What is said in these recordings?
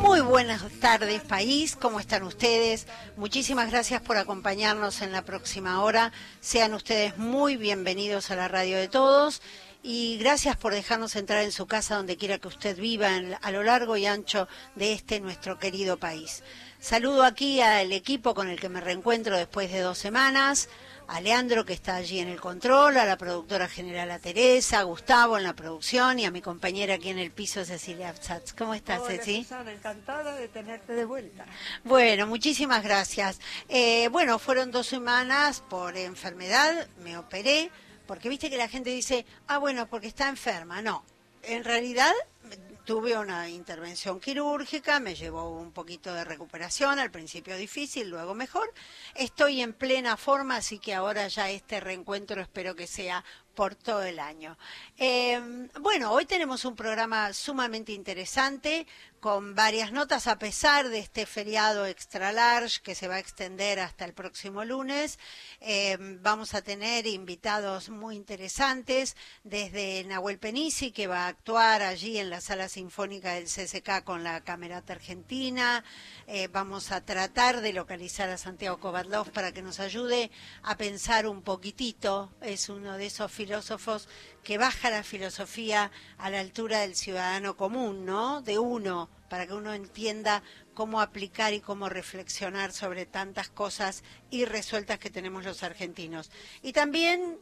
Muy buenas tardes, país. ¿Cómo están ustedes? Muchísimas gracias por acompañarnos en la próxima hora. Sean ustedes muy bienvenidos a la radio de todos. Y gracias por dejarnos entrar en su casa donde quiera que usted viva a lo largo y ancho de este nuestro querido país. Saludo aquí al equipo con el que me reencuentro después de dos semanas, a Leandro que está allí en el control, a la productora general a Teresa, a Gustavo en la producción y a mi compañera aquí en el piso Cecilia Absatz. ¿Cómo estás, Hola, Ceci? Susana, encantada de tenerte de vuelta. Bueno, muchísimas gracias. Eh, bueno, fueron dos semanas por enfermedad, me operé, porque viste que la gente dice, ah, bueno, porque está enferma. No, en realidad tuve una intervención quirúrgica, me llevó un poquito de recuperación, al principio difícil, luego mejor. Estoy en plena forma, así que ahora ya este reencuentro espero que sea por todo el año. Eh, bueno, hoy tenemos un programa sumamente interesante con varias notas a pesar de este feriado extra large que se va a extender hasta el próximo lunes. Eh, vamos a tener invitados muy interesantes desde Nahuel Penisi que va a actuar allí en la sala sinfónica del CCK con la Camerata Argentina. Eh, vamos a tratar de localizar a Santiago Kovadlov para que nos ayude a pensar un poquitito. Es uno de esos filósofos que baja la filosofía a la altura del ciudadano común, ¿no? De uno, para que uno entienda cómo aplicar y cómo reflexionar sobre tantas cosas irresueltas que tenemos los argentinos. Y también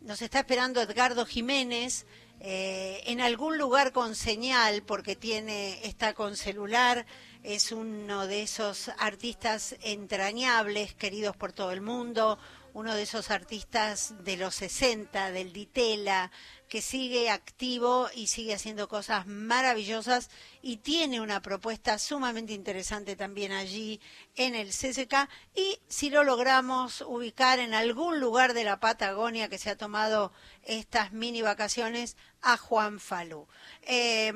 nos está esperando Edgardo Jiménez, eh, en algún lugar con señal, porque tiene, está con celular, es uno de esos artistas entrañables, queridos por todo el mundo, uno de esos artistas de los 60, del Ditela, que sigue activo y sigue haciendo cosas maravillosas y tiene una propuesta sumamente interesante también allí en el CCK y si lo logramos ubicar en algún lugar de la Patagonia que se ha tomado estas mini vacaciones a Juan Falú. Eh,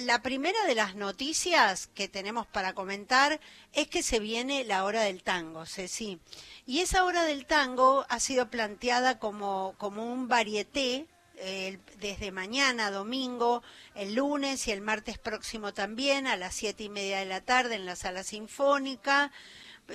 la primera de las noticias que tenemos para comentar es que se viene la hora del tango, Ceci. Y esa hora del tango ha sido planteada como, como un varieté eh, desde mañana, domingo, el lunes y el martes próximo también, a las siete y media de la tarde en la sala sinfónica.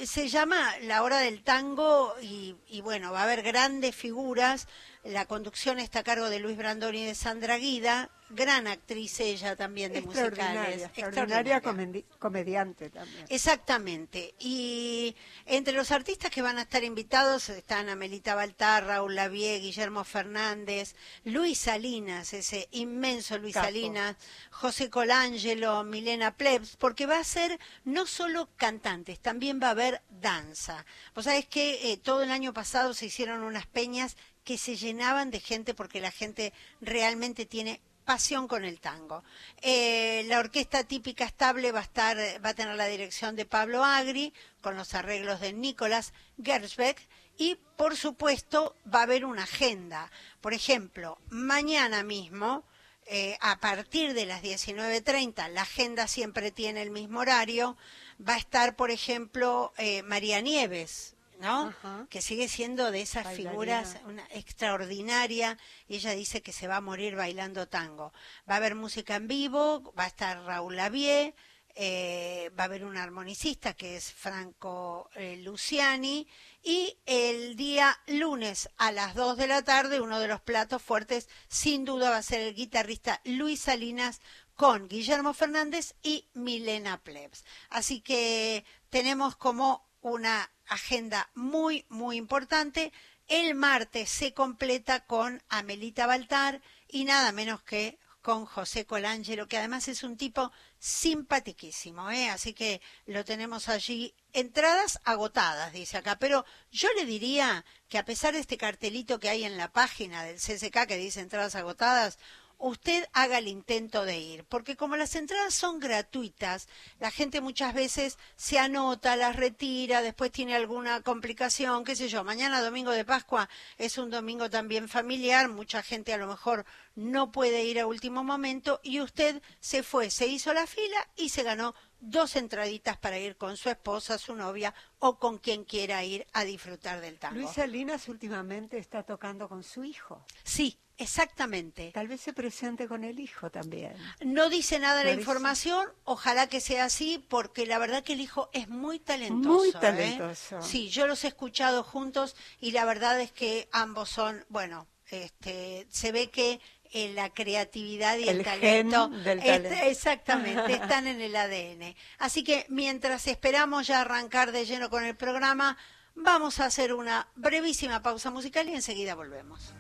Se llama La Hora del Tango y, y bueno, va a haber grandes figuras. La conducción está a cargo de Luis Brandoni y de Sandra Guida, gran actriz ella también de musicales. Extraordinaria, comedi comediante también. Exactamente. Y entre los artistas que van a estar invitados están Amelita Baltar, Raúl Lavie, Guillermo Fernández, Luis Salinas, ese inmenso Luis Capo. Salinas, José Colangelo, Milena Plebs, porque va a ser no solo cantantes, también va a haber danza. Vos sabés que eh, todo el año pasado se hicieron unas peñas que se llenaban de gente porque la gente realmente tiene pasión con el tango. Eh, la orquesta típica estable va a estar, va a tener la dirección de Pablo Agri, con los arreglos de Nicolás Gersbeck, y por supuesto va a haber una agenda. Por ejemplo, mañana mismo, eh, a partir de las 19.30, la agenda siempre tiene el mismo horario, va a estar, por ejemplo, eh, María Nieves, ¿no? Ajá. Que sigue siendo de esas Bailarina. figuras una extraordinaria y ella dice que se va a morir bailando tango. Va a haber música en vivo, va a estar Raúl Lavie, eh, va a haber un armonicista que es Franco eh, Luciani y el día lunes a las 2 de la tarde uno de los platos fuertes sin duda va a ser el guitarrista Luis Salinas con Guillermo Fernández y Milena Plebs. Así que tenemos como una agenda muy, muy importante. El martes se completa con Amelita Baltar y nada menos que con José Colangelo, que además es un tipo simpatiquísimo, ¿eh? así que lo tenemos allí. Entradas agotadas, dice acá, pero yo le diría que a pesar de este cartelito que hay en la página del CCK que dice entradas agotadas, usted haga el intento de ir, porque como las entradas son gratuitas, la gente muchas veces se anota, las retira, después tiene alguna complicación, qué sé yo, mañana domingo de Pascua es un domingo también familiar, mucha gente a lo mejor no puede ir a último momento y usted se fue, se hizo la fila y se ganó dos entraditas para ir con su esposa, su novia o con quien quiera ir a disfrutar del tango. Luis Salinas últimamente está tocando con su hijo. Sí, Exactamente. Tal vez se presente con el hijo también. No dice nada la información, ojalá que sea así, porque la verdad que el hijo es muy talentoso. Muy ¿eh? talentoso. Sí, yo los he escuchado juntos y la verdad es que ambos son, bueno, este, se ve que eh, la creatividad y el, El gen talento, del est- talento. exactamente, están en el ADN. Así que mientras esperamos ya arrancar de lleno con el programa, vamos a hacer una brevísima pausa musical y enseguida volvemos.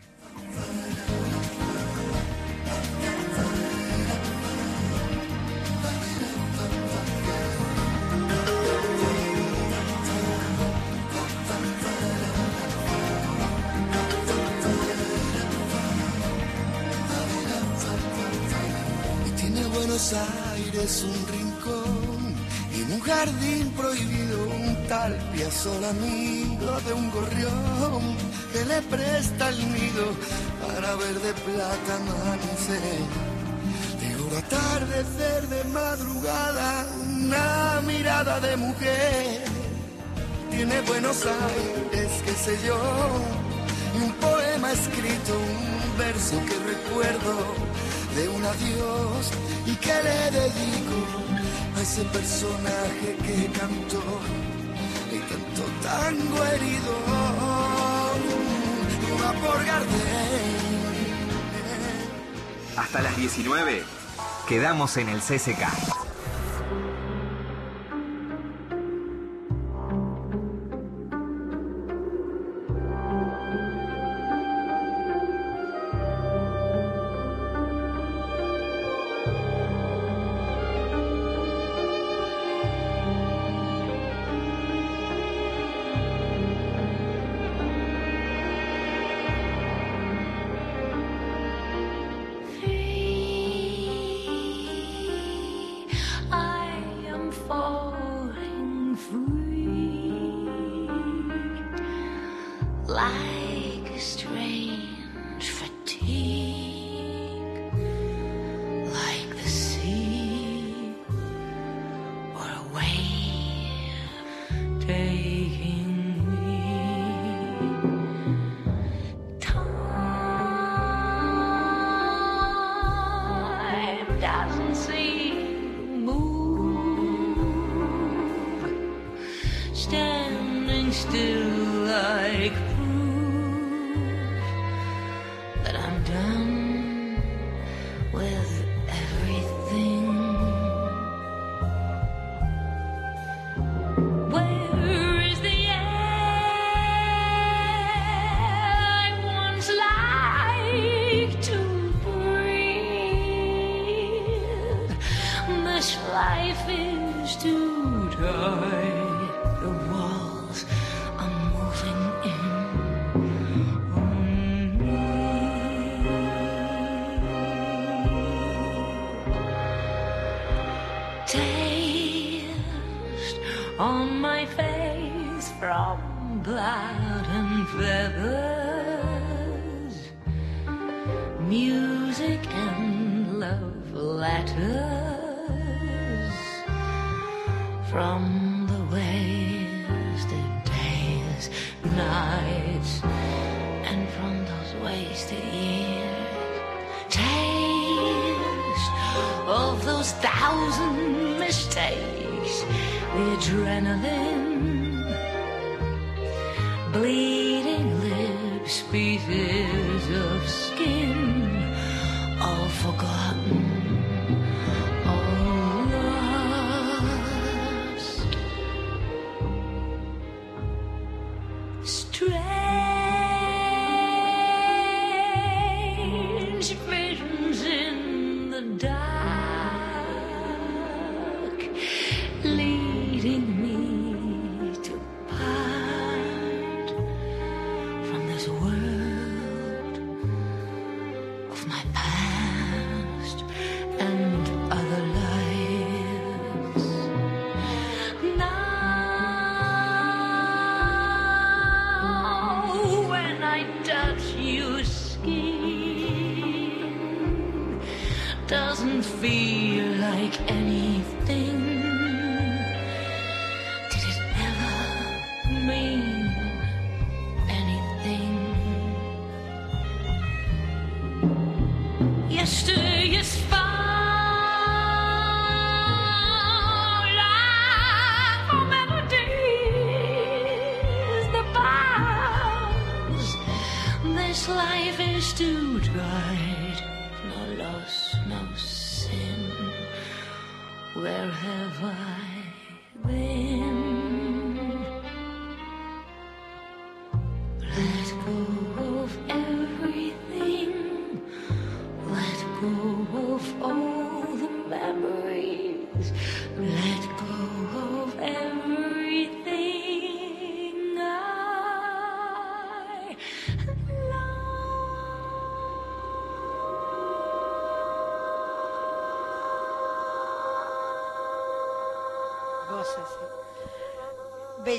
Buenos Aires un rincón y en un jardín prohibido un tal piazol amigo de un gorrión que le presta el nido para ver de plata amanecer. De oro atardecer de madrugada, una mirada de mujer. Tiene Buenos Aires, qué sé yo, y un poema escrito, un verso que recuerdo de un adiós y que le dedico a ese personaje que cantó y tanto tango herido va por Gardel. Hasta las 19 quedamos en el CCK. Wasted years. Taste of those thousand mistakes, the adrenaline, bleeding lips, pieces of skin, all forgotten,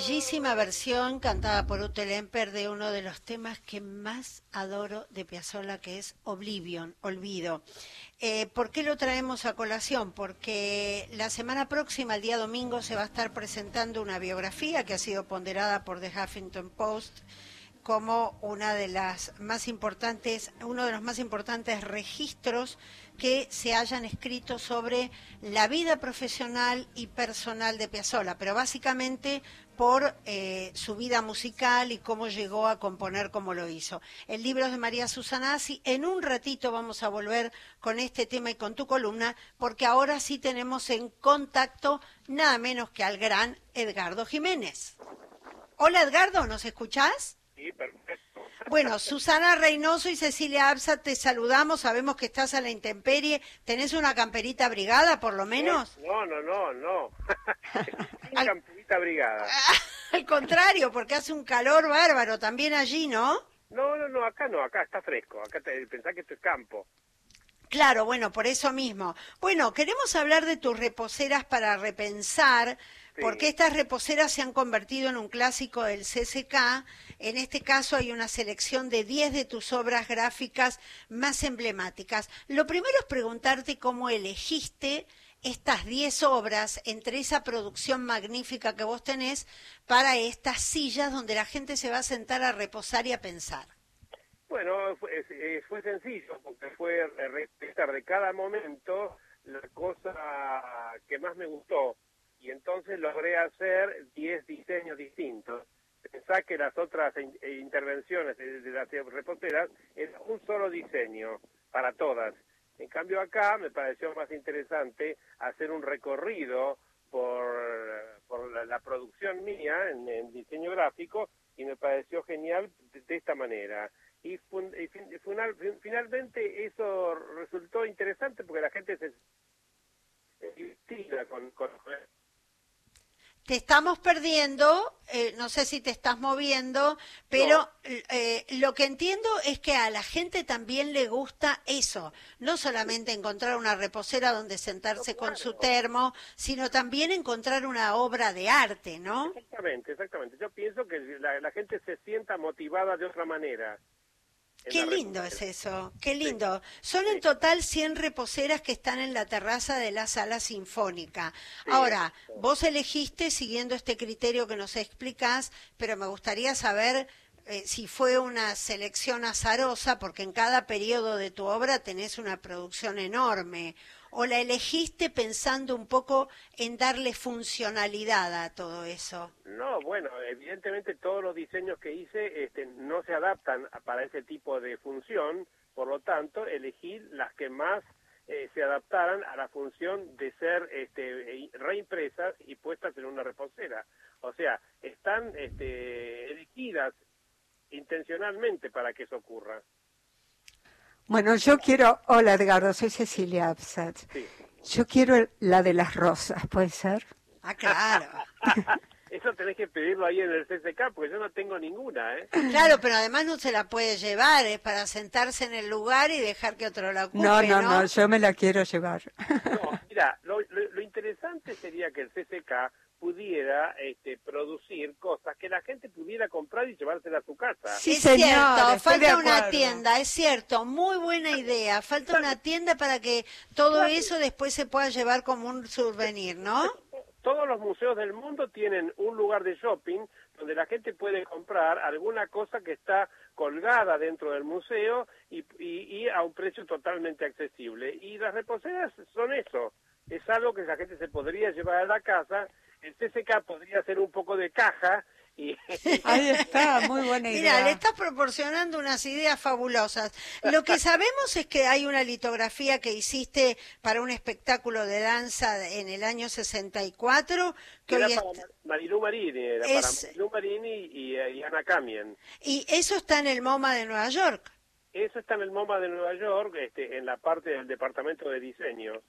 Bellísima versión cantada por Ute Lemper de uno de los temas que más adoro de Piazzolla, que es Oblivion, Olvido. Eh, ¿Por qué lo traemos a colación? Porque la semana próxima, el día domingo, se va a estar presentando una biografía que ha sido ponderada por The Huffington Post como una de las más importantes, uno de los más importantes registros que se hayan escrito sobre la vida profesional y personal de Piazzolla, pero básicamente por eh, su vida musical y cómo llegó a componer como lo hizo. El libro es de María Susanasi. En un ratito vamos a volver con este tema y con tu columna, porque ahora sí tenemos en contacto nada menos que al gran Edgardo Jiménez. Hola Edgardo, ¿nos escuchás? Sí, perfecto. Bueno, Susana Reynoso y Cecilia Absa, te saludamos, sabemos que estás a la intemperie. ¿Tenés una camperita brigada, por lo menos? No, no, no, no. Sin Brigada. Al contrario, porque hace un calor bárbaro también allí, ¿no? No, no, no, acá no, acá está fresco. Acá te, pensá que esto es campo. Claro, bueno, por eso mismo. Bueno, queremos hablar de tus reposeras para repensar, Sí. porque estas reposeras se han convertido en un clásico del CCK. En este caso hay una selección de 10 de tus obras gráficas más emblemáticas. Lo primero es preguntarte cómo elegiste estas 10 obras entre esa producción magnífica que vos tenés para estas sillas donde la gente se va a sentar a reposar y a pensar. Bueno, fue, es- eh, fue sencillo, porque fue respetar de cada momento la cosa que más me gustó. Y entonces logré hacer 10 diseños distintos. Pensá que las otras eh, intervenciones de, las reposteras era un solo diseño para todas. En cambio acá me pareció más interesante hacer un recorrido por, por la, la producción mía en, diseño gráfico y me pareció genial de, esta manera. Y, fun- y fin- final- fin- finalmente eso resultó interesante porque la gente se se con, con Te estamos perdiendo, eh, no sé si te estás moviendo, pero eh, lo que entiendo es que a la gente también le gusta eso, no solamente encontrar una reposera donde sentarse con su termo, sino también encontrar una obra de arte, ¿no? Exactamente, exactamente. Yo pienso que la, la gente se sienta motivada de otra manera. Qué lindo es eso, qué lindo. Son en total 100 reposeras que están en la terraza de la sala sinfónica. Sí, Ahora, vos elegiste siguiendo este criterio que nos explicás, pero me gustaría saber eh, si fue una selección azarosa, porque en cada periodo de tu obra tenés una producción enorme, o la elegiste pensando un poco en darle funcionalidad a todo eso. No, bueno, evidentemente todos los diseños que hice este, no se adaptan para ese tipo de función, por lo tanto, elegí las que más eh, se adaptaran a la función de ser este, reimpresas y puestas en una reposera. O sea, están este, elegidas intencionalmente para que eso ocurra. Bueno, yo quiero, hola Edgardo, soy Cecilia Absat. Sí. Yo quiero la de las rosas, ¿puede ser? Ah, claro. Eso tenés que pedirlo ahí en el CCK, porque yo no tengo ninguna, ¿eh? Claro, pero además no se la puede llevar, es para sentarse en el lugar y dejar que otro la ocupe, No, ¿no? no, no, yo me la quiero llevar. No, mira, lo, lo- lo interesante sería que el CCK pudiera este, producir cosas que la gente pudiera comprar y llevársela a su casa. Sí, es señor, cierto, falta una tienda, es cierto, muy buena idea. Falta una tienda para que todo eso después se pueda llevar como un souvenir, ¿no? Todos los museos del mundo tienen un lugar de shopping donde la gente puede comprar alguna cosa que está colgada dentro del museo y, y, y a un precio totalmente accesible. Y las reposeras son eso, es algo que la gente se podría llevar a la casa, el CCK podría ser un poco de caja y Ahí está, muy buena idea. Mira, le estás proporcionando unas ideas fabulosas. Lo que sabemos es que hay una litografía que hiciste para un espectáculo de danza en el año 64, que era hoy para est- Mar- Marilú Marini, era Es- para Marilú Marini y, y Ana Camien. y eso está en el MoMA de Nueva York. Eso está en el MoMA de Nueva York, este, en la parte del departamento de diseño.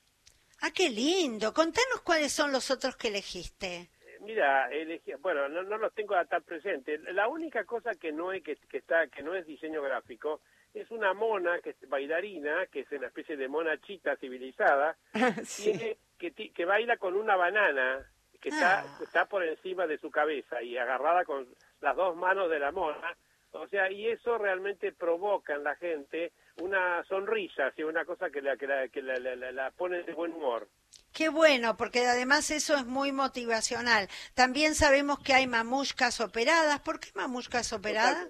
Ah, qué lindo. Contanos cuáles son los otros que elegiste. Eh, Mira, elegí, bueno, no, no los tengo tan presente. La única cosa que no es que, que está que no es diseño gráfico es una mona que es bailarina, que es una especie de mona chita civilizada, Sí. tiene que, que baila con una banana que está, Ah. que está por encima de su cabeza y agarrada con las dos manos de la mona. O sea, y eso realmente provoca en la gente una sonrisa, así, una cosa que la, que la, que la, la- pone de buen humor. Qué bueno, porque además eso es muy motivacional. También sabemos que hay mamushkas operadas. ¿Por qué mamushkas operadas?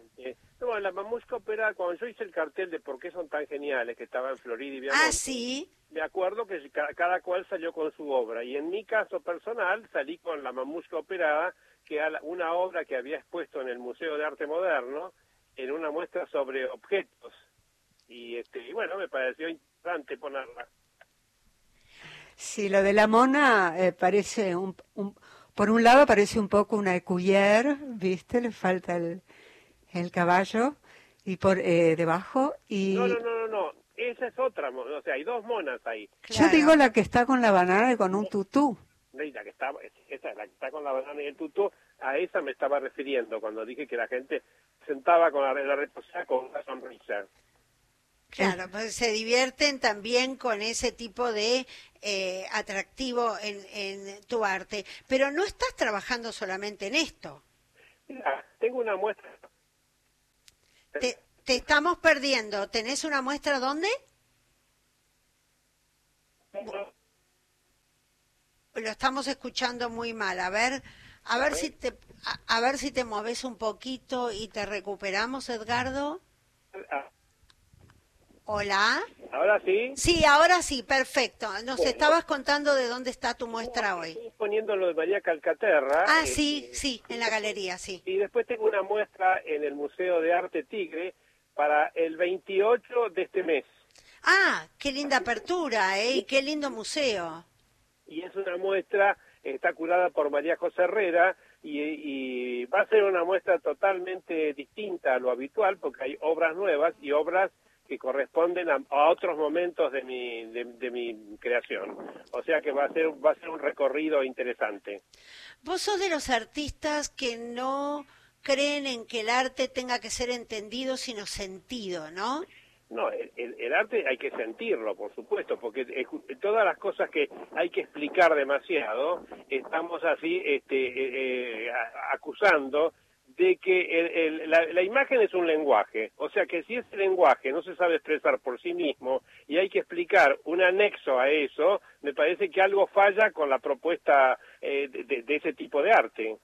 No, bueno, la mamusca operada, cuando yo hice el cartel de por qué son tan geniales, que estaba en Florida y Viamonte, Ah, sí. me acuerdo que ca- cada cual salió con su obra. Y en mi caso personal salí con la mamusca operada, que era una obra que había expuesto en el Museo de Arte Moderno, en una muestra sobre objetos. Y, este, y bueno, me pareció interesante ponerla. Sí, lo de la mona eh, parece un, un- por un lado parece un poco una ecuyer, ¿viste? Le falta el, el caballo y por eh, debajo y No, no, no, no, no. Esa es otra, mo- o sea, hay dos monas ahí. yo digo la que está con la banana y con un tutú. Y La que está, esa es la que está con la banana y el tutú, a esa me estaba refiriendo cuando dije que la gente sentaba con la, la reposada con una sonrisa. Claro, pues se divierten también con ese tipo de eh, atractivo en, en tu arte. Pero no estás trabajando solamente en esto. Mira, tengo una muestra. Te, te estamos perdiendo. ¿Tenés una muestra dónde? Lo estamos escuchando muy mal. A ver, a ver si te, a, a ver si te moves un poquito y te recuperamos, Edgardo. Ah, Hola. Ahora sí. Sí, ahora sí, perfecto. Nos Bueno. estabas contando de dónde está tu muestra hoy. Estoy poniendo lo de María Calcaterra. Ah, eh, sí, sí, en la galería, sí. Y después tengo una muestra en el Museo de Arte Tigre para el 28 de este mes. Ah, qué linda apertura, ¿eh? Y qué lindo museo. y es una muestra, está curada por María José Herrera y, y va a ser una muestra totalmente distinta a lo habitual porque hay obras nuevas y obras que corresponden a, a otros momentos de mi, de, de mi creación. O sea que va a ser va a ser un recorrido interesante. Vos sos de los artistas que no creen en que el arte tenga que ser entendido, sino sentido, ¿no? No, el, el- arte hay que sentirlo, por supuesto, porque todas las cosas que hay que explicar demasiado, estamos así este, eh, eh, acusando de que el- el- la, la imagen es un lenguaje, o sea que si ese lenguaje no se sabe expresar por sí mismo y hay que explicar un anexo a eso, me parece que algo falla con la propuesta eh, de- ese tipo de arte.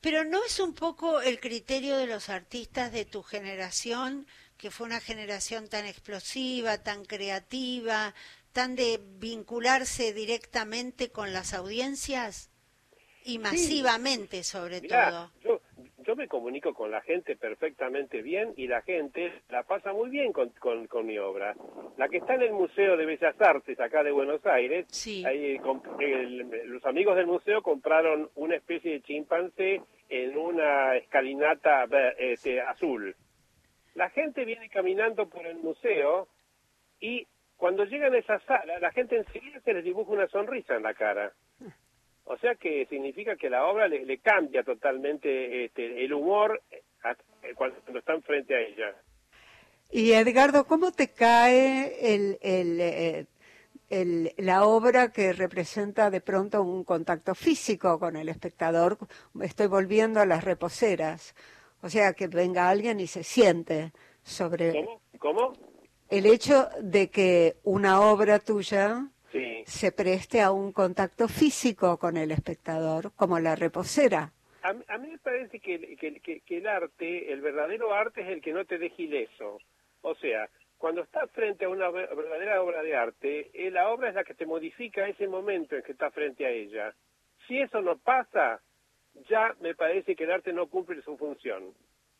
Pero ¿no es un poco el criterio de los artistas de tu generación, que fue una generación tan explosiva, tan creativa, tan de vincularse directamente con las audiencias? Y masivamente, sobre Mirá, todo. yo, yo me comunico con la gente perfectamente bien y la gente la pasa muy bien con, con, con mi obra. La que está en el Museo de Bellas Artes acá de Buenos Aires, Sí. ahí el- los amigos del museo compraron una especie de chimpancé en una escalinata este, azul. La gente viene caminando por el museo y cuando llegan a esa sala, la gente enseguida se les dibuja una sonrisa en la cara. O sea que significa que la obra le, le cambia totalmente este, el humor eh, cuando están frente a ella. Y Edgardo, ¿cómo te cae el, el, eh, el- la obra que representa de pronto un contacto físico con el espectador? Estoy volviendo a las reposeras. O sea, que venga alguien y se siente sobre ¿Cómo? ¿Cómo? el hecho de que una obra tuya Sí. se preste a un contacto físico con el espectador, como la reposera. a, mí- a mí me parece que, que- que- que el arte, el verdadero arte es el que no te deja ileso. O sea, cuando estás frente a una ver- verdadera obra de arte, eh, la obra es la que te modifica ese momento en que estás frente a ella. Si eso no pasa, ya me parece que el arte no cumple su función.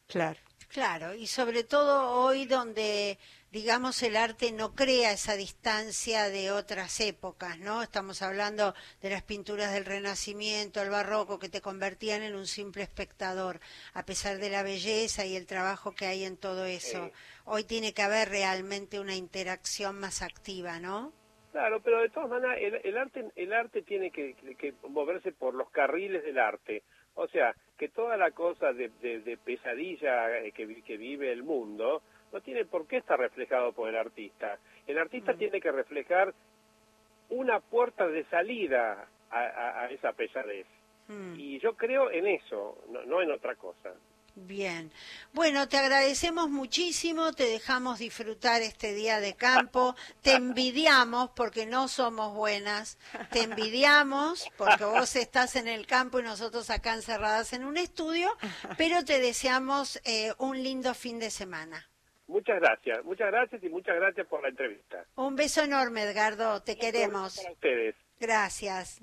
Claro. Claro, y sobre todo hoy donde, digamos, el arte no crea esa distancia de otras épocas, ¿no? Estamos hablando de las pinturas del Renacimiento, el Barroco, que te convertían en un simple espectador, a pesar de la belleza y el trabajo que hay en todo eso. Sí. Hoy tiene que haber realmente una interacción más activa, ¿no? Claro, pero de todas maneras el, el arte el arte tiene que, que- que moverse por los carriles del arte. O sea, que toda la cosa de, de- de pesadilla eh, que, que vive el mundo no tiene por qué estar reflejado por el artista. El artista tiene que reflejar una puerta de salida a, a- a esa pesadez. Mm. Y yo creo en eso, no, no en otra cosa. Bien. Bueno, te agradecemos muchísimo, te dejamos disfrutar este día de campo, te envidiamos porque no somos buenas, te envidiamos porque vos estás en el campo y nosotros acá encerradas en un estudio, pero te deseamos eh, un lindo fin de semana. Muchas gracias, muchas gracias y muchas gracias por la entrevista. Un beso enorme, Edgardo, te queremos. Para ustedes. Gracias.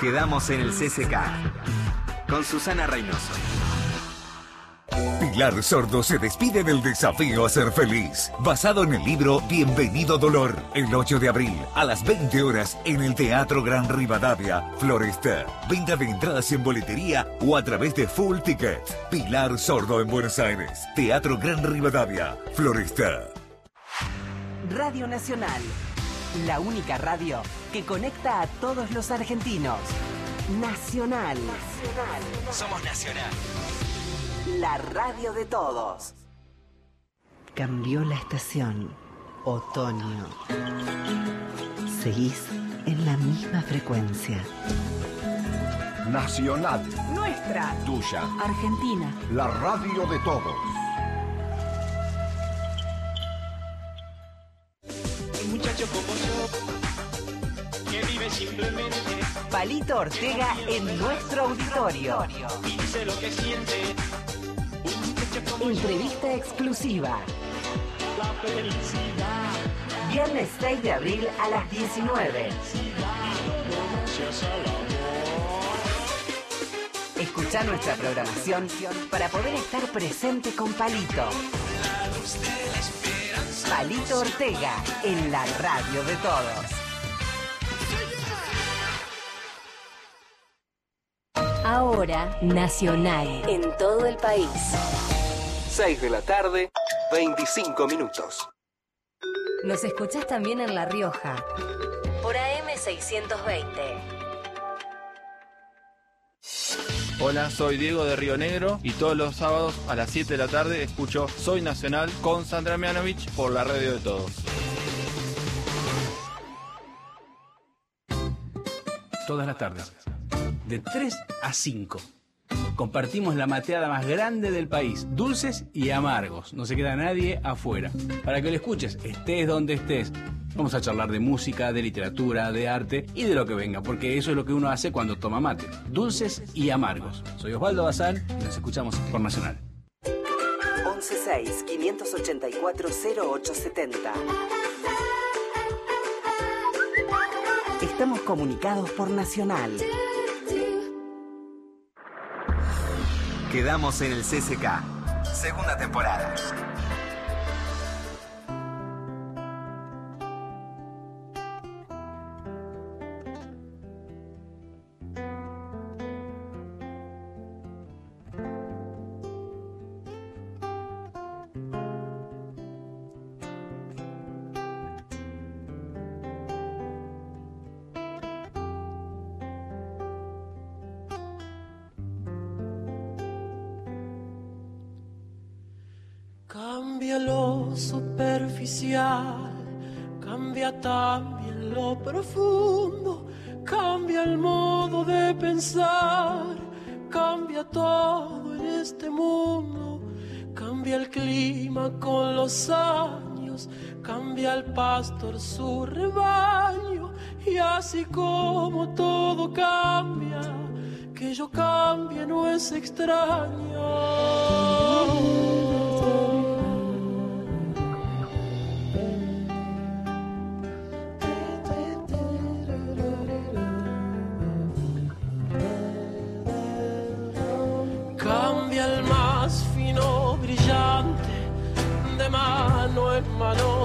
Quedamos en el CCK con Susana Reynoso. Pilar Sordo se despide del desafío a ser feliz, basado en el libro Bienvenido Dolor, el 8 de abril a las 20 horas en el Teatro Gran Rivadavia, Floresta. Venta de entradas en boletería o a través de Full Ticket. Pilar Sordo en Buenos Aires, Teatro Gran Rivadavia, Floresta. Radio Nacional, la única radio que conecta a todos los argentinos. Nacional. Somos Nacional. La radio de todos. Cambió la estación. Otoño. Seguís en la misma frecuencia. Nacional, Nuestra. tuya, Argentina. la radio de todos. Muchacho como yo, que vive simplemente Palito Ortega en nuestro auditorio. y dice lo que siente. Un muchacho como yo, Entrevista exclusiva. la felicidad, Viernes 6 de abril a las 19. gracias al amor. Escucha nuestra programación para poder estar presente con Palito. Palito Ortega en la radio de todos. Ahora, Nacional. En todo el país. 6 de la tarde, 25 minutos. Nos escuchás también en La Rioja. Por AM620. Hola, soy Diego de Río Negro y todos los sábados a las 7 de la tarde escucho Soy Nacional con Sandra Mianovich por la radio de todos. todas las tardes. De 3 a 5. Compartimos la mateada más grande del país, dulces y amargos. No se queda nadie afuera. Para que lo escuches, estés donde estés. Vamos a charlar de música, de literatura, de arte y de lo que venga, porque eso es lo que uno hace cuando toma mate. Dulces y amargos. Soy Osvaldo Bazán y nos escuchamos por Nacional. 116-584-0870. Estamos comunicados por Nacional. Quedamos en el CCK. Segunda temporada. El clima con los años, cambia el pastor su rebaño y así como todo cambia, que yo cambie no es extraño.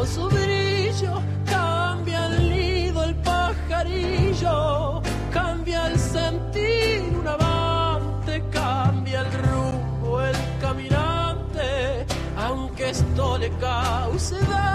Su brillo. Cambia el nido el pajarillo, cambia el sentir un avante, cambia el rumbo el caminante, aunque esto le cause daño.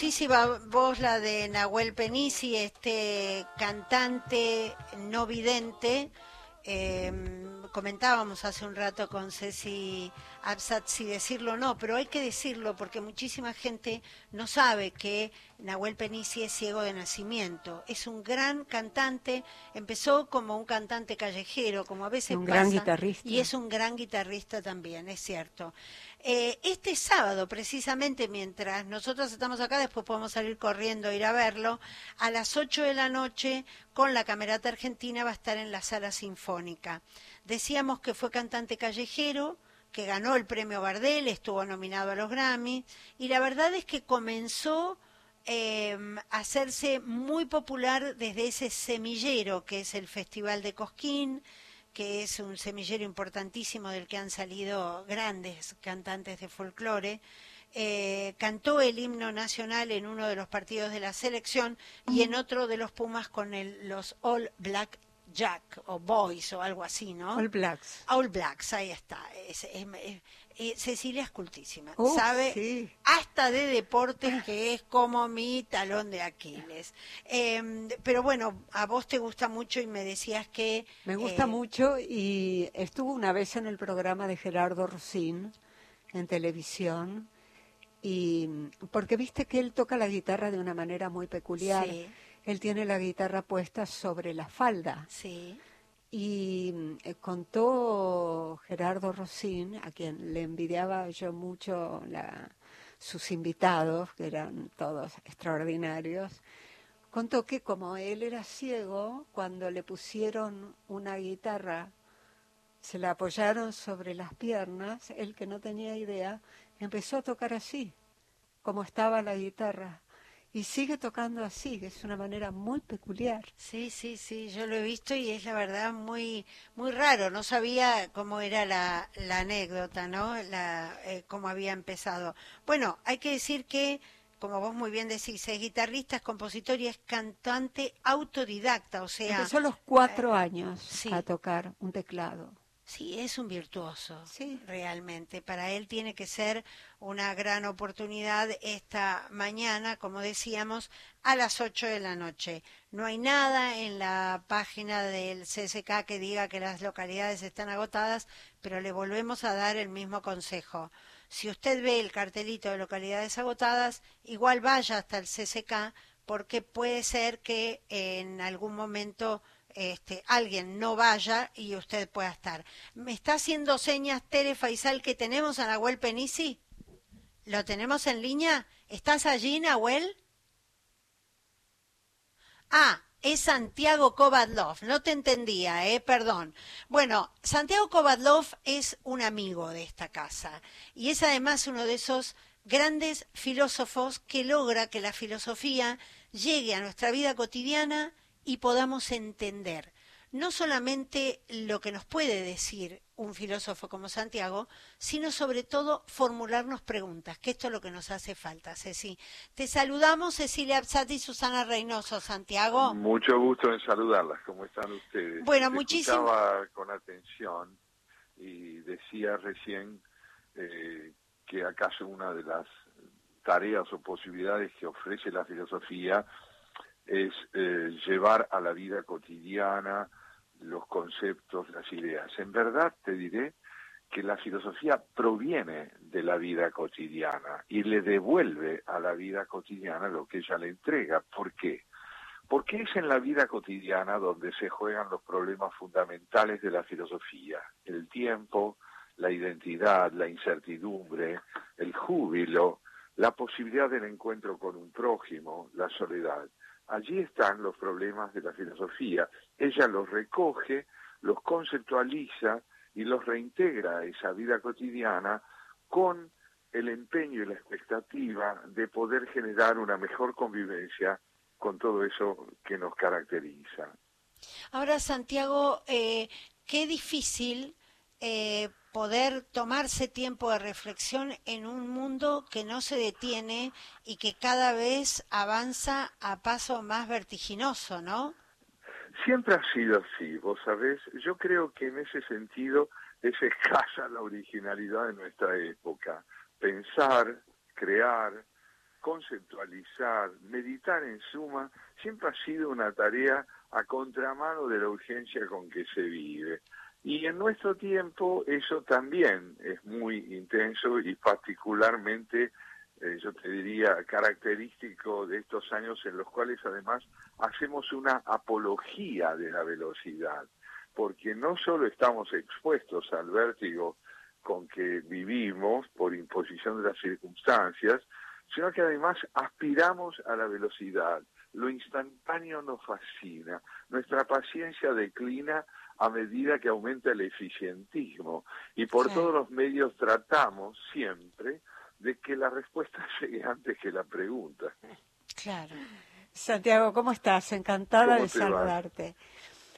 Hermosísima voz la de Nahuel Penisi, este cantante no vidente. Eh, comentábamos hace un rato con Ceci Absat si decirlo o no, pero hay que decirlo porque muchísima gente no sabe que Nahuel Penisi es ciego de nacimiento. Es un gran cantante, empezó como un cantante callejero, como a veces Un gran pasa, guitarrista. Y es un gran guitarrista también, es cierto. Eh, este sábado, precisamente, mientras nosotros estamos acá, después podemos salir corriendo a ir a verlo, a las 8 de la noche, con la Camerata Argentina, va a estar en la Sala Sinfónica. Decíamos que fue cantante callejero, que ganó el premio Gardel, estuvo nominado a los Grammy, y la verdad es que comenzó eh, a hacerse muy popular desde ese semillero que es el Festival de Cosquín, que es un semillero importantísimo del que han salido grandes cantantes de folclore. Eh, cantó el himno nacional en uno de los partidos de la selección y en otro de los Pumas con el- los All Black Jack o Boys o algo así, ¿no? All Blacks. All Blacks, ahí está. Es- es- es- eh, Cecilia es cultísima, sabe sí. hasta de deportes que es como mi talón de Aquiles. Eh, pero bueno, a vos te gusta mucho y me decías que... Me gusta eh, mucho y estuvo una vez en el programa de Gerardo Rosín en televisión Y porque viste que él toca la guitarra de una manera muy peculiar. Sí. Él tiene la guitarra puesta sobre la falda. Sí. Y eh, contó Gerardo Rosín, a quien le envidiaba yo mucho sus invitados, que eran todos extraordinarios, contó que como él era ciego, cuando le pusieron una guitarra, se la apoyaron sobre las piernas, él que no tenía idea, empezó a tocar así, como estaba la guitarra. Y sigue tocando así, que es una manera muy peculiar. Sí, sí, sí, yo lo he visto y es la verdad muy muy raro. No sabía cómo era la, la anécdota, ¿no? La, eh, cómo había empezado. Bueno, hay que decir que, como vos muy bien decís, es guitarrista, es compositor y es cantante autodidacta, o sea... Empezó a los cuatro eh, años sí. a tocar un teclado. Sí, es un virtuoso, Sí. realmente. Para él tiene que ser una gran oportunidad esta mañana, como decíamos, a las 8 de la noche. No hay nada en la página del CSK que diga que las localidades están agotadas, pero le volvemos a dar el mismo consejo. Si usted ve el cartelito de localidades agotadas, igual vaya hasta el CSK porque puede ser que en algún momento este, alguien no vaya y usted pueda estar. ¿Me está haciendo señas Tere Faisal que tenemos a Nahuel Penisi? ¿Lo tenemos en línea? ¿Estás allí, Nahuel? Ah, es Santiago Kovadlov. No te entendía, eh, perdón. Bueno, Santiago Kovadlov es un amigo de esta casa y es además uno de esos grandes filósofos que logra que la filosofía llegue a nuestra vida cotidiana y podamos entender no solamente lo que nos puede decir un filósofo como Santiago, sino sobre todo formularnos preguntas, que esto es lo que nos hace falta, Ceci. Te saludamos, Cecilia Absati y Susana Reynoso, Santiago. Mucho gusto en saludarlas. ¿Cómo están ustedes? Bueno, muchísimo- con atención y decía recién eh, que acaso una de las tareas o posibilidades que ofrece la filosofía es eh, llevar a la vida cotidiana los conceptos, las ideas. En verdad te diré que la filosofía proviene de la vida cotidiana y le devuelve a la vida cotidiana lo que ella le entrega. ¿Por qué? Porque es en la vida cotidiana donde se juegan los problemas fundamentales de la filosofía, el tiempo, la identidad, la incertidumbre, el júbilo, la posibilidad del encuentro con un prójimo, la soledad. Allí están los problemas de la filosofía. Ella los recoge, los conceptualiza y los reintegra a esa vida cotidiana con el empeño y la expectativa de poder generar una mejor convivencia con todo eso que nos caracteriza. Ahora, Santiago, eh, qué difícil eh, poder tomarse tiempo de reflexión en un mundo que no se detiene y que cada vez avanza a paso más vertiginoso, ¿no? Siempre ha sido así, vos sabés. Yo creo que en ese sentido es escasa la originalidad de nuestra época. Pensar, crear, conceptualizar, meditar en suma, siempre ha sido una tarea a contramano de la urgencia con que se vive. Y en nuestro tiempo eso también es muy intenso y particularmente, eh, yo te diría, característico de estos años en los cuales además hacemos una apología de la velocidad, porque no solo estamos expuestos al vértigo con que vivimos por imposición de las circunstancias, sino que además aspiramos a la velocidad. Lo instantáneo nos fascina, nuestra paciencia declina a medida que aumenta el eficientismo y por Sí. todos los medios tratamos siempre de que la respuesta llegue antes que la pregunta. Claro. Santiago, ¿cómo estás? Encantada ¿Cómo de saludarte.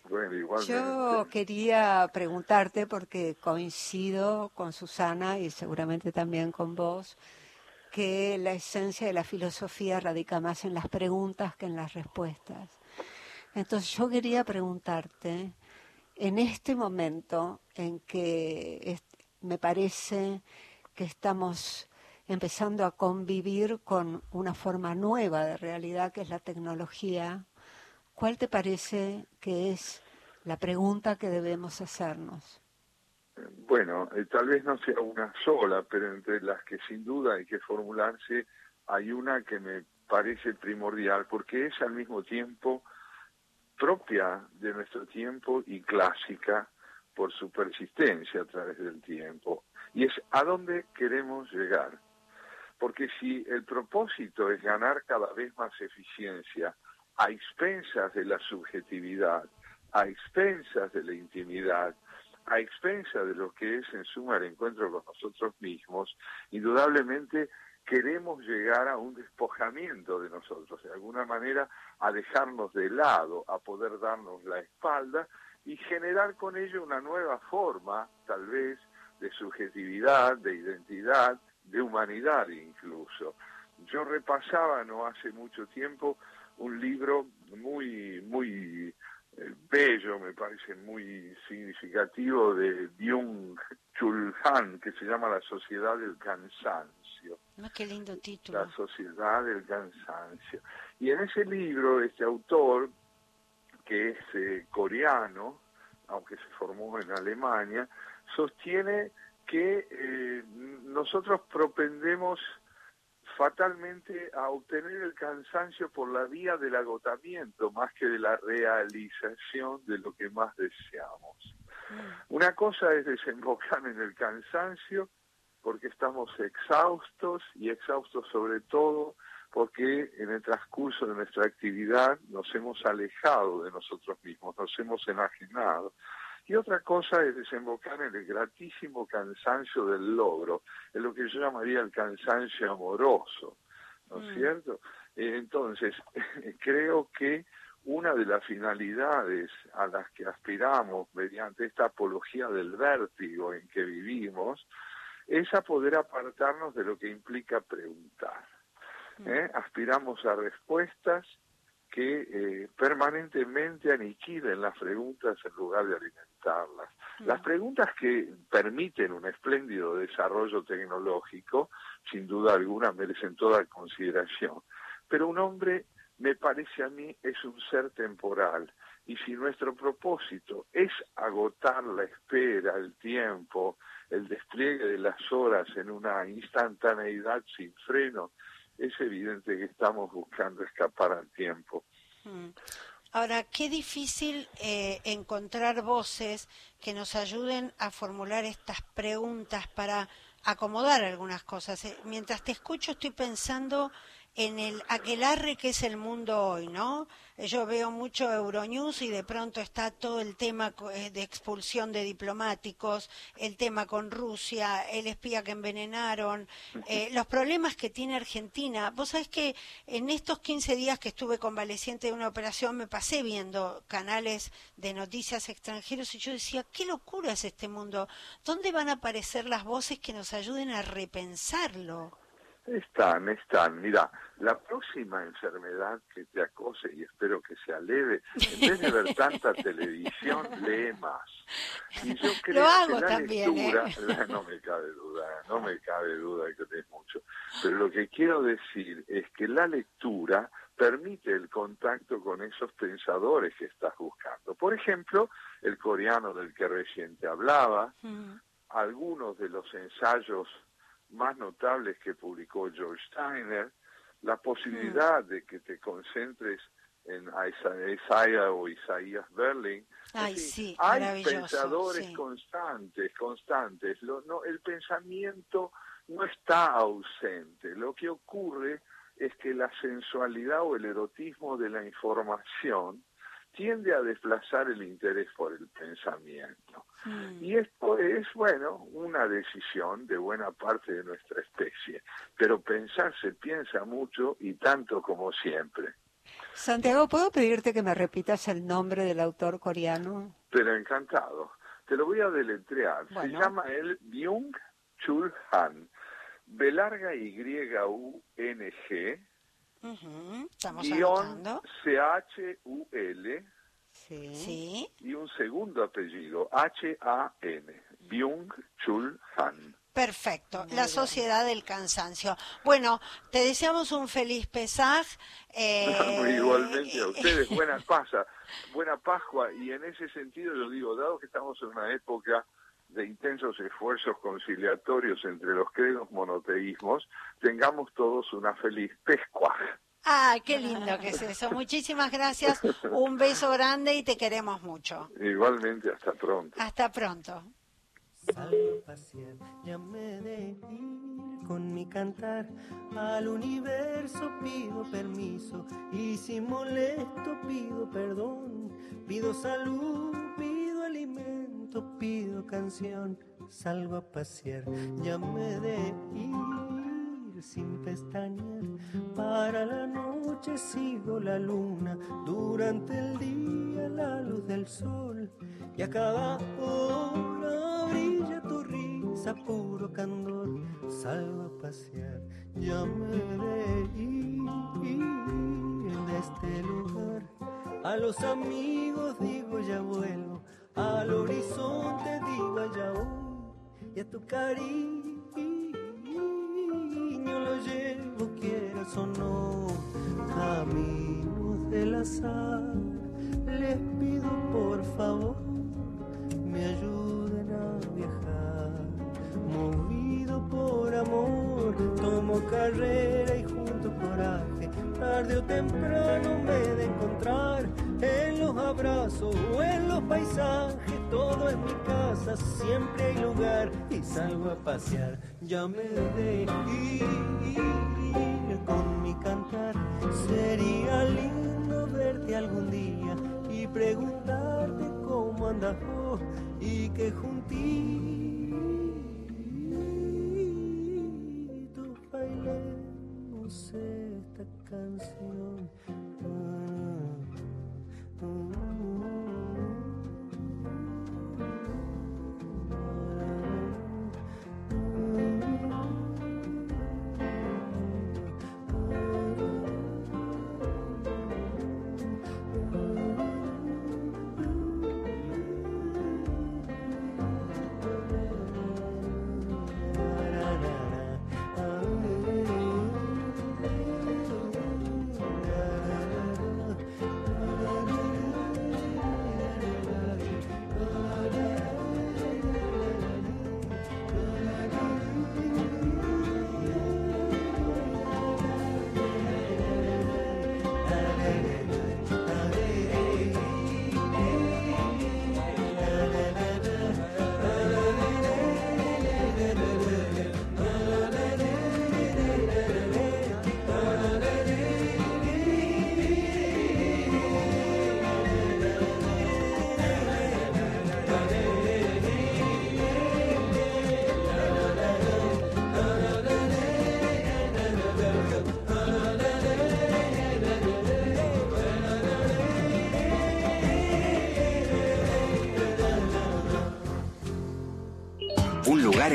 Bueno, igualmente. Yo quería preguntarte, porque coincido con Susana y seguramente también con vos, que la esencia de la filosofía radica más en las preguntas que en las respuestas. Entonces yo quería preguntarte, en este momento en que me parece que estamos empezando a convivir con una forma nueva de realidad que es la tecnología, ¿cuál te parece que es la pregunta que debemos hacernos? Bueno, eh, tal vez no sea una sola, pero entre las que sin duda hay que formularse, hay una que me parece primordial, porque es al mismo tiempo propia de nuestro tiempo y clásica por su persistencia a través del tiempo. Y es a dónde queremos llegar. Porque si el propósito es ganar cada vez más eficiencia a expensas de la subjetividad, a expensas de la intimidad, a expensas de lo que es en suma el encuentro con nosotros mismos, indudablemente queremos llegar a un despojamiento de nosotros, de alguna manera a dejarnos de lado, a poder darnos la espalda y generar con ello una nueva forma, tal vez, de subjetividad, de identidad, de humanidad incluso. Yo repasaba no hace mucho tiempo un libro muy, muy eh, bello, me parece muy significativo, de Byung Chul Han, que se llama La Sociedad del Cansancio. Ah, qué lindo título. La Sociedad del Cansancio. Y en ese libro, este autor, que es eh, coreano, aunque se formó en Alemania, sostiene que eh, nosotros propendemos fatalmente a obtener el cansancio por la vía del agotamiento más que de la realización de lo que más deseamos. Una cosa es desembocar en el cansancio porque estamos exhaustos y exhaustos sobre todo porque en el transcurso de nuestra actividad nos hemos alejado de nosotros mismos, nos hemos enajenado. Y otra cosa es desembocar en el gratísimo cansancio del logro, en lo que yo llamaría el cansancio amoroso, ¿no es cierto? Eh, entonces, creo que una de las finalidades a las que aspiramos mediante esta apología del vértigo en que vivimos es a poder apartarnos de lo que implica preguntar. ¿eh? Aspiramos a respuestas que eh, permanentemente aniquilen las preguntas en lugar de alimentarlas. Las preguntas que permiten un espléndido desarrollo tecnológico, sin duda alguna, merecen toda consideración. Pero un hombre, me parece a mí, es un ser temporal. Y si nuestro propósito es agotar la espera, el tiempo, el despliegue de las horas en una instantaneidad sin freno, es evidente que estamos buscando escapar al tiempo. Mm. Ahora, qué difícil eh, encontrar voces que nos ayuden a formular estas preguntas para acomodar algunas cosas. Eh, mientras te escucho estoy pensando en el aquelarre que es el mundo hoy, ¿no? Yo veo mucho Euronews y de pronto está todo el tema eh, de expulsión de diplomáticos, el tema con Rusia, el espía que envenenaron, eh, los problemas que tiene Argentina. Vos sabés que en estos 15 días que estuve convaleciente de una operación me pasé viendo canales de noticias extranjeros y yo decía, qué locura es este mundo. ¿Dónde van a aparecer las voces que nos ayuden a repensarlo? Están, están. Mira, la próxima enfermedad que te acose, y espero que sea leve, en vez de ver tanta televisión, lee más. Y yo creo Lo hago que la también, lectura, ¿eh? no me cabe duda, no me cabe duda que lees mucho. Pero lo que quiero decir es que la lectura permite el contacto con esos pensadores que estás buscando. Por ejemplo, el coreano del que recién te hablaba, algunos de los ensayos más notables que publicó George Steiner, la posibilidad de que te concentres en Isa- Isaiah o Isaías Berlin. Ay, En fin, sí, hay pensadores sí. constantes, constantes. Lo- no, el pensamiento no está ausente. Lo que ocurre es que la sensualidad o el erotismo de la información tiende a desplazar el interés por el pensamiento. Y esto es, bueno, una decisión de buena parte de nuestra especie. Pero pensar se piensa mucho y tanto como siempre. Santiago, ¿puedo pedirte que me repitas el nombre del autor coreano? Pero encantado. Te lo voy a deletrear. Se llama él Byung Chul Han. B larga Y U N G Ujú, Estamos guion anotando. C H U L Sí. y un segundo apellido H A N. Byung Chul Han. Perfecto, la sociedad del cansancio. Bueno, te deseamos un feliz Pesaj. eh, Igualmente a ustedes, buena pasa, buena Pascua, y en ese sentido yo digo, dado que estamos en una época de intensos esfuerzos conciliatorios entre los credos monoteísmos, tengamos todos una feliz Pascua. Ah, qué lindo que es eso. Muchísimas gracias. Un beso grande y te queremos mucho. Igualmente, hasta pronto. Hasta pronto. Pasear, ya me de ir con mi cantar. Al universo pido permiso y si molesto pido perdón. Pido salud, pido alimento, pido canción. Salgo a pasear, ya me de ir sin pestañear. Para la noche sigo la luna, durante el día la luz del sol. Y a cada hora brilla tu risa, puro candor. Salgo a pasear, ya me de ir de este lugar. A los amigos digo ya vuelvo, al horizonte ya voy. Y a tu cariño lo llevo, quieras o no. Caminos del azar, les pido por favor me ayuden a viajar. Movido por amor, tomo carrera y junto coraje. Tarde o temprano me de encontrar en los abrazos o en los paisajes. Todo es mi casa, siempre hay lugar y salgo a pasear. Ya me de ir con mi cantar. Sería lindo verte algún día y preguntarte cómo andas vos y que juntitos bailemos esta canción. people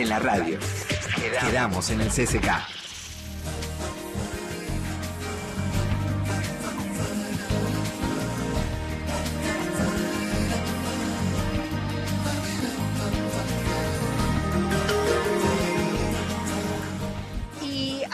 en la radio. Quedamos en el CCK.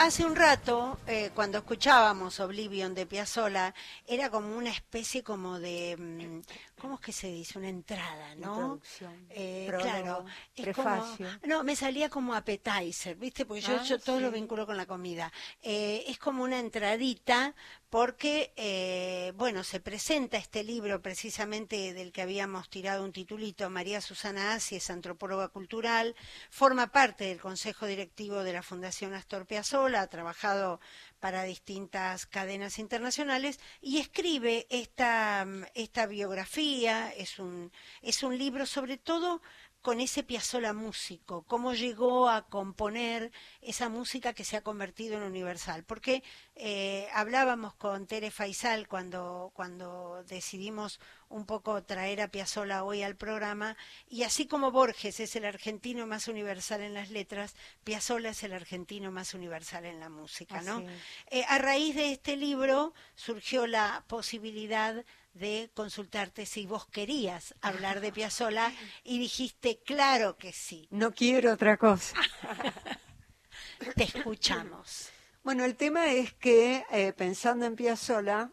Hace un rato, eh, cuando escuchábamos Oblivion de Piazzolla, era como una especie como de, mm, ¿cómo es que se dice? Una entrada, ¿no? Eh, claro. es prefacio. como- no, me salía como appetizer, ¿viste? Porque yo, Ah, yo todo lo vinculo con la comida. Eh, es como una entradita porque, eh, bueno, se presenta este libro precisamente del que habíamos tirado un titulito, María Susana Asi es antropóloga cultural, forma parte del Consejo Directivo de la Fundación Astor Piazzolla, ha trabajado para distintas cadenas internacionales y escribe esta, mm, esta biografía, es un, es un libro sobre todo con ese Piazzolla músico, cómo llegó a componer esa música que se ha convertido en universal. Porque eh, hablábamos con Tere Faisal cuando, cuando decidimos un poco traer a Piazzolla hoy al programa, y así como Borges es el argentino más universal en las letras, Piazzolla es el argentino más universal en la música, ¿no? Así. Eh, a raíz de este libro surgió la posibilidad de consultarte si vos querías hablar de Piazzolla y dijiste, claro que sí, No quiero otra cosa. te escuchamos. Bueno, el tema es que eh, pensando en Piazzolla,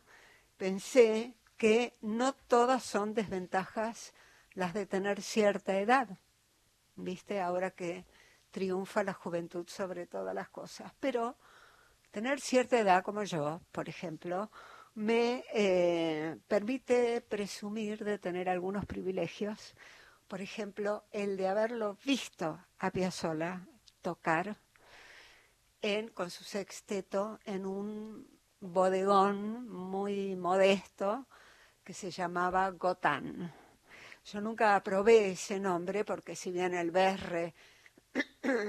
pensé que no todas son desventajas las de tener cierta edad. ¿viste? Ahora que triunfa la juventud sobre todas las cosas. Pero tener cierta edad como yo, por ejemplo, me eh, permite presumir de tener algunos privilegios. Por ejemplo, el de haberlo visto a Piazzolla tocar en, con su sexteto en un bodegón muy modesto que se llamaba Gotán. Yo nunca probé ese nombre porque si bien el berre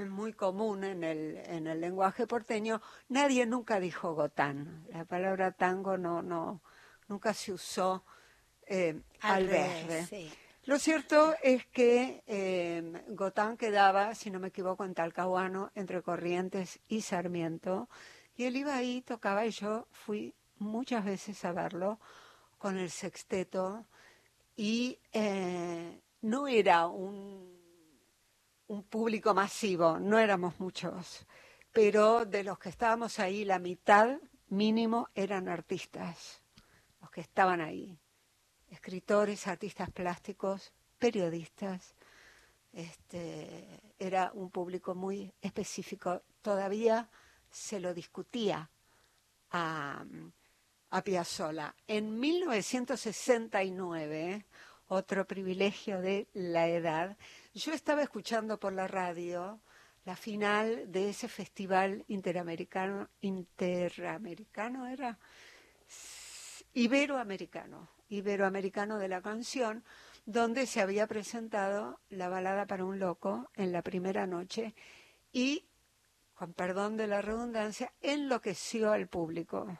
muy común en el, en el lenguaje porteño, nadie nunca dijo gotán. La palabra tango no, no, nunca se usó eh, al, verde. Lo cierto es que eh, Gotán quedaba, si no me equivoco, en Talcahuano, entre Corrientes y Sarmiento, y él iba ahí, tocaba, y yo fui muchas veces a verlo con el sexteto, y eh, no era un un público masivo, no éramos muchos, pero de los que estábamos ahí, la mitad mínimo eran artistas, los que estaban ahí, escritores, artistas plásticos, periodistas. Este, era un público muy específico. Todavía se lo discutía a, a Piazzolla. En 1969, otro privilegio de la edad, yo estaba escuchando por la radio la final de ese festival interamericano, interamericano era iberoamericano, iberoamericano de la canción, donde se había presentado la balada para un loco en la primera noche y, con perdón de la redundancia, enloqueció al público.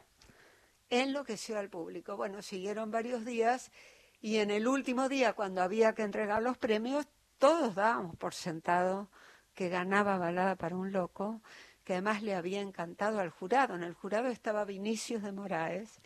Enloqueció al público. Bueno, siguieron varios días y en el último día, cuando había que entregar los premios, todos dábamos por sentado que ganaba Balada para un Loco, que además le había encantado al jurado. En el jurado estaba Vinicius de Moraes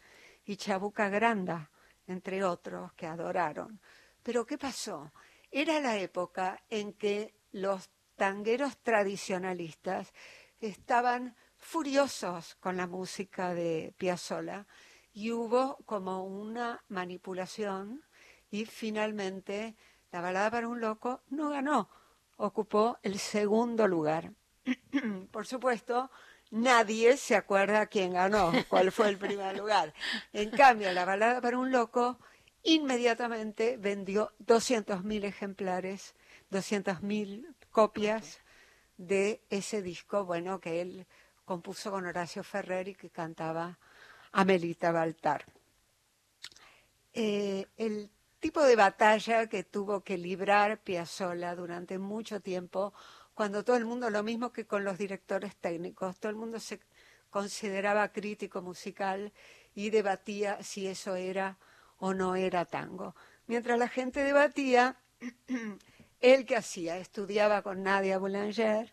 y Chabuca Granda, entre otros, que adoraron. Pero ¿qué pasó? Era la época en que los tangueros tradicionalistas estaban furiosos con la música de Piazzolla y hubo como una manipulación y finalmente la balada para un loco no ganó, ocupó el segundo lugar. Por supuesto, nadie se acuerda quién ganó, cuál fue el primer lugar. En cambio, la balada para un loco inmediatamente vendió 200.000 ejemplares, 200.000 copias de ese disco, bueno, que él compuso con Horacio Ferrer y que cantaba Amelita Baltar. Eh, el tipo de batalla que tuvo que librar Piazzolla durante mucho tiempo, cuando todo el mundo, lo mismo que con los directores técnicos, todo el mundo se consideraba crítico musical y debatía si eso era o no era tango. Mientras la gente debatía, él que hacía, estudiaba con Nadia Boulanger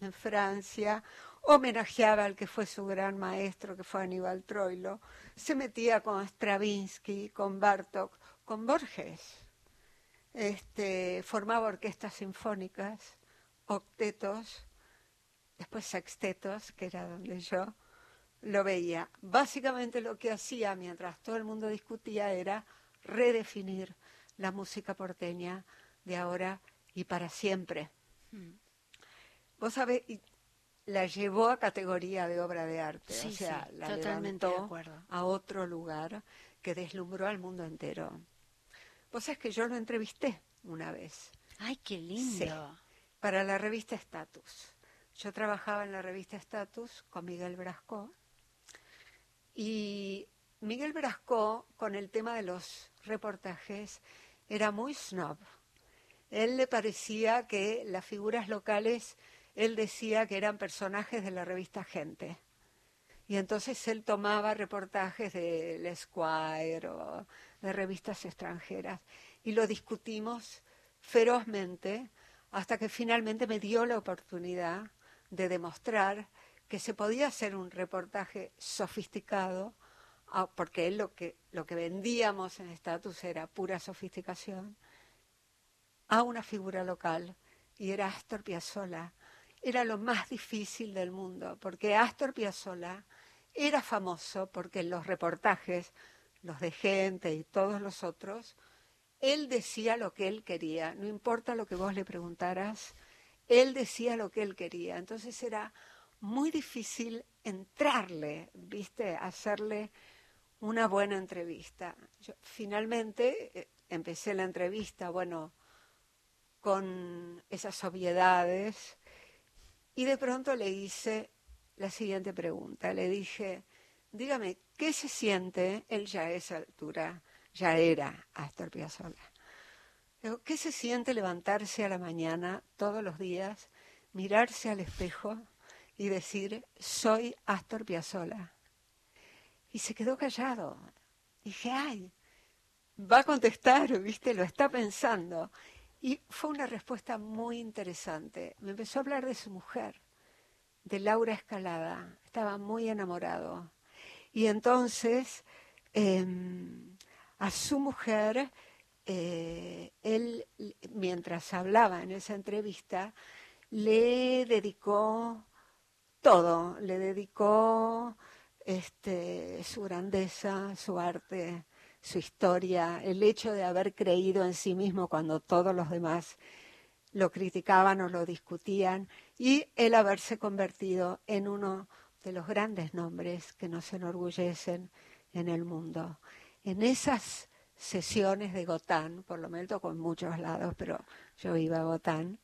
en Francia, homenajeaba al que fue su gran maestro, que fue Aníbal Troilo, se metía con Stravinsky, con Bartok, con Borges. Este, formaba orquestas sinfónicas, octetos, después sextetos, que era donde yo lo veía. Básicamente lo que hacía mientras todo el mundo discutía era redefinir la música porteña de ahora y para siempre. Hmm. Vos sabés, la llevó a categoría de obra de arte, o sea, la levantó a otro lugar que deslumbró al mundo entero. Vos sabés que yo lo entrevisté una vez. ¡Ay, qué lindo! para la revista Status. Yo trabajaba en la revista Status con Miguel Brasco y Miguel Brasco, con el tema de los reportajes, era muy snob. Él le parecía que las figuras locales, él decía que eran personajes de la revista Gente. Y entonces él tomaba reportajes del Esquire o de revistas extranjeras y lo discutimos ferozmente hasta que finalmente me dio la oportunidad de demostrar que se podía hacer un reportaje sofisticado, porque lo que, lo que vendíamos en estatus era pura sofisticación, a una figura local, y era Astor Piazzolla. Era lo más difícil del mundo, porque Astor Piazzolla era famoso porque en los reportajes los de gente y todos los otros, él decía lo que él quería, no importa lo que vos le preguntaras, él decía lo que él quería. Entonces era muy difícil entrarle, ¿viste? Hacerle una buena entrevista. Yo, finalmente eh, empecé la entrevista, bueno, con esas obviedades y de pronto le hice la siguiente pregunta. Le dije, dígame, ¿qué se siente? Él ya a esa altura, ya era Astor Piazzolla. ¿Qué se siente levantarse a la mañana todos los días, mirarse al espejo y decir, soy Astor Piazzolla? Y se quedó callado. Dije, ay, va a contestar, ¿viste? Lo está pensando. Y fue una respuesta muy interesante. Me empezó a hablar de su mujer, de Laura Escalada. Estaba muy enamorado. Y entonces, em, a su mujer, eh, él, mientras hablaba en esa entrevista, le dedicó todo, le dedicó este, su grandeza, su arte, su historia, el hecho de haber creído en sí mismo cuando todos los demás lo criticaban o lo discutían y el haberse convertido en uno de los grandes nombres que nos enorgullecen en el mundo. En esas sesiones de Gotán, por lo menos con muchos lados, pero yo iba a Gotán,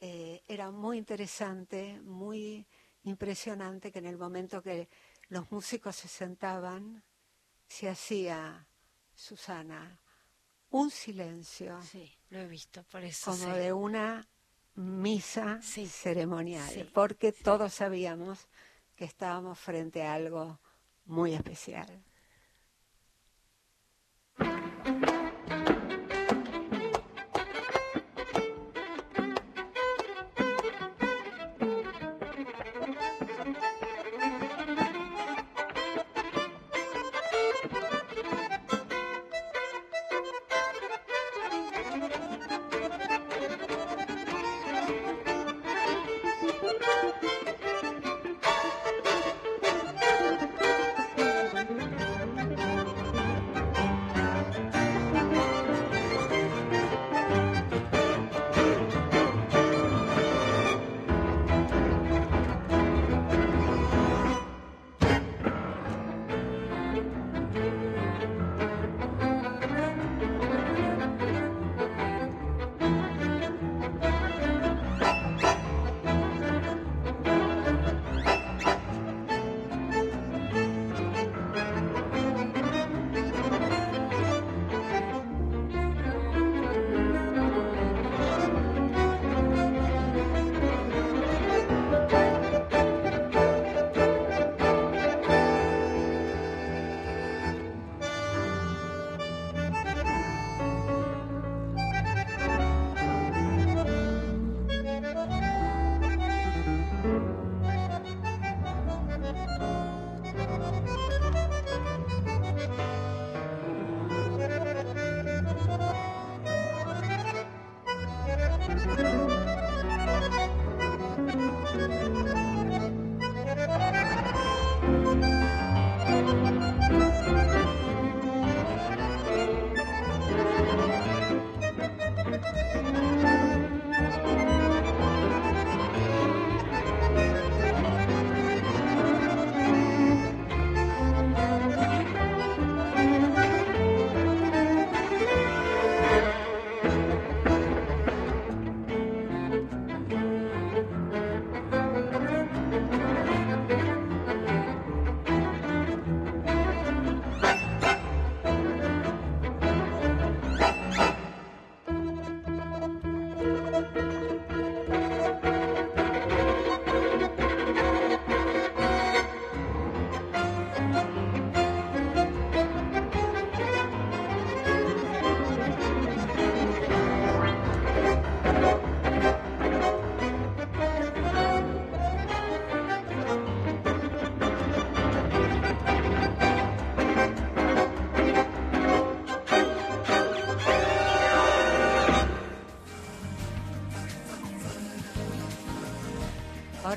eh, era muy interesante, muy impresionante que en el momento que los músicos se sentaban, se hacía, Susana, un silencio. Sí, lo he visto, por eso. Como de una misa Sí, ceremonial, sí, porque todos sabíamos que estábamos frente a algo muy especial.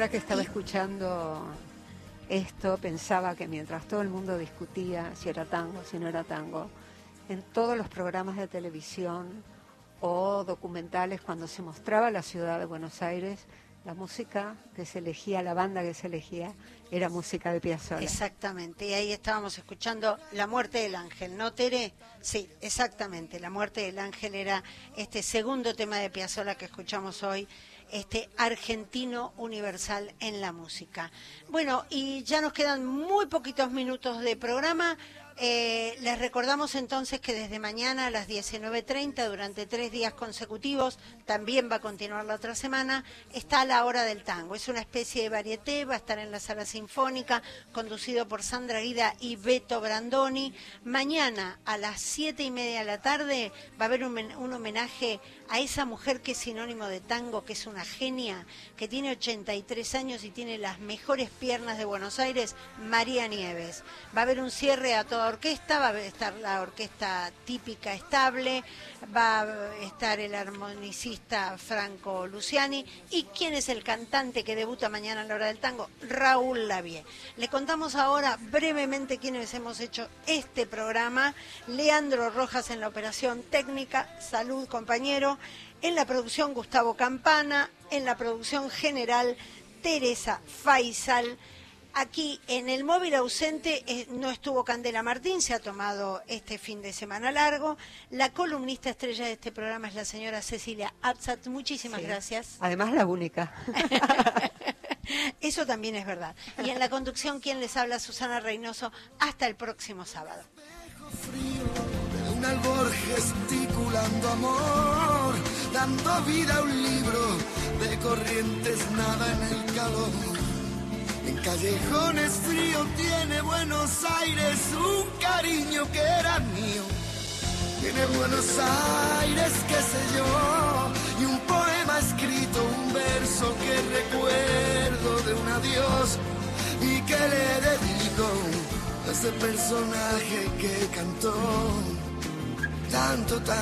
Ahora que estaba escuchando esto, pensaba que mientras todo el mundo discutía si era tango, si no era tango, en todos los programas de televisión o documentales cuando se mostraba la ciudad de Buenos Aires, la música que se elegía, la banda que se elegía, era música de Piazzolla. Exactamente, y ahí estábamos escuchando La muerte del ángel, ¿no, Tere? Sí, exactamente, La muerte del ángel era este segundo tema de Piazzolla que escuchamos hoy, este argentino universal en la música. Bueno, y ya nos quedan muy poquitos minutos de programa. Eh, les recordamos entonces que desde mañana a las 19.30, durante tres días consecutivos, también va a continuar la otra semana, está la hora del tango. Es una especie de varieté, va a estar en la sala sinfónica, conducido por Sandra Guida y Beto Brandoni. Mañana a las siete y media de la tarde va a haber un, un homenaje a esa mujer que es sinónimo de tango, que es una genia, que tiene 83 años y tiene las mejores piernas de Buenos Aires, María Nieves. Va a haber un cierre a toda orquesta, va a estar la orquesta típica estable, va a estar el armonicista Franco Luciani y quién es el cantante que debuta mañana a la hora del tango, Raúl Lavie. Le contamos ahora brevemente quiénes hemos hecho este programa. Leandro Rojas en la operación técnica, salud compañero. En la producción Gustavo Campana, en la producción general Teresa Faisal. Aquí en el móvil ausente eh, no estuvo Candela Martín, se ha tomado este fin de semana largo. La columnista estrella de este programa es la señora Cecilia Absat. Muchísimas Sí. gracias. Además la única. Eso también es verdad. Y en la conducción, quien les habla, Susana Reynoso. Hasta el próximo sábado. Albor gesticulando amor, dando vida a un libro de corrientes, nada en el calor. En callejones frío tiene Buenos Aires un cariño que era mío. Tiene Buenos Aires, qué sé yo, y un poema escrito, un verso que recuerdo de un adiós y que le dedico a ese personaje que cantó tanto, tanto.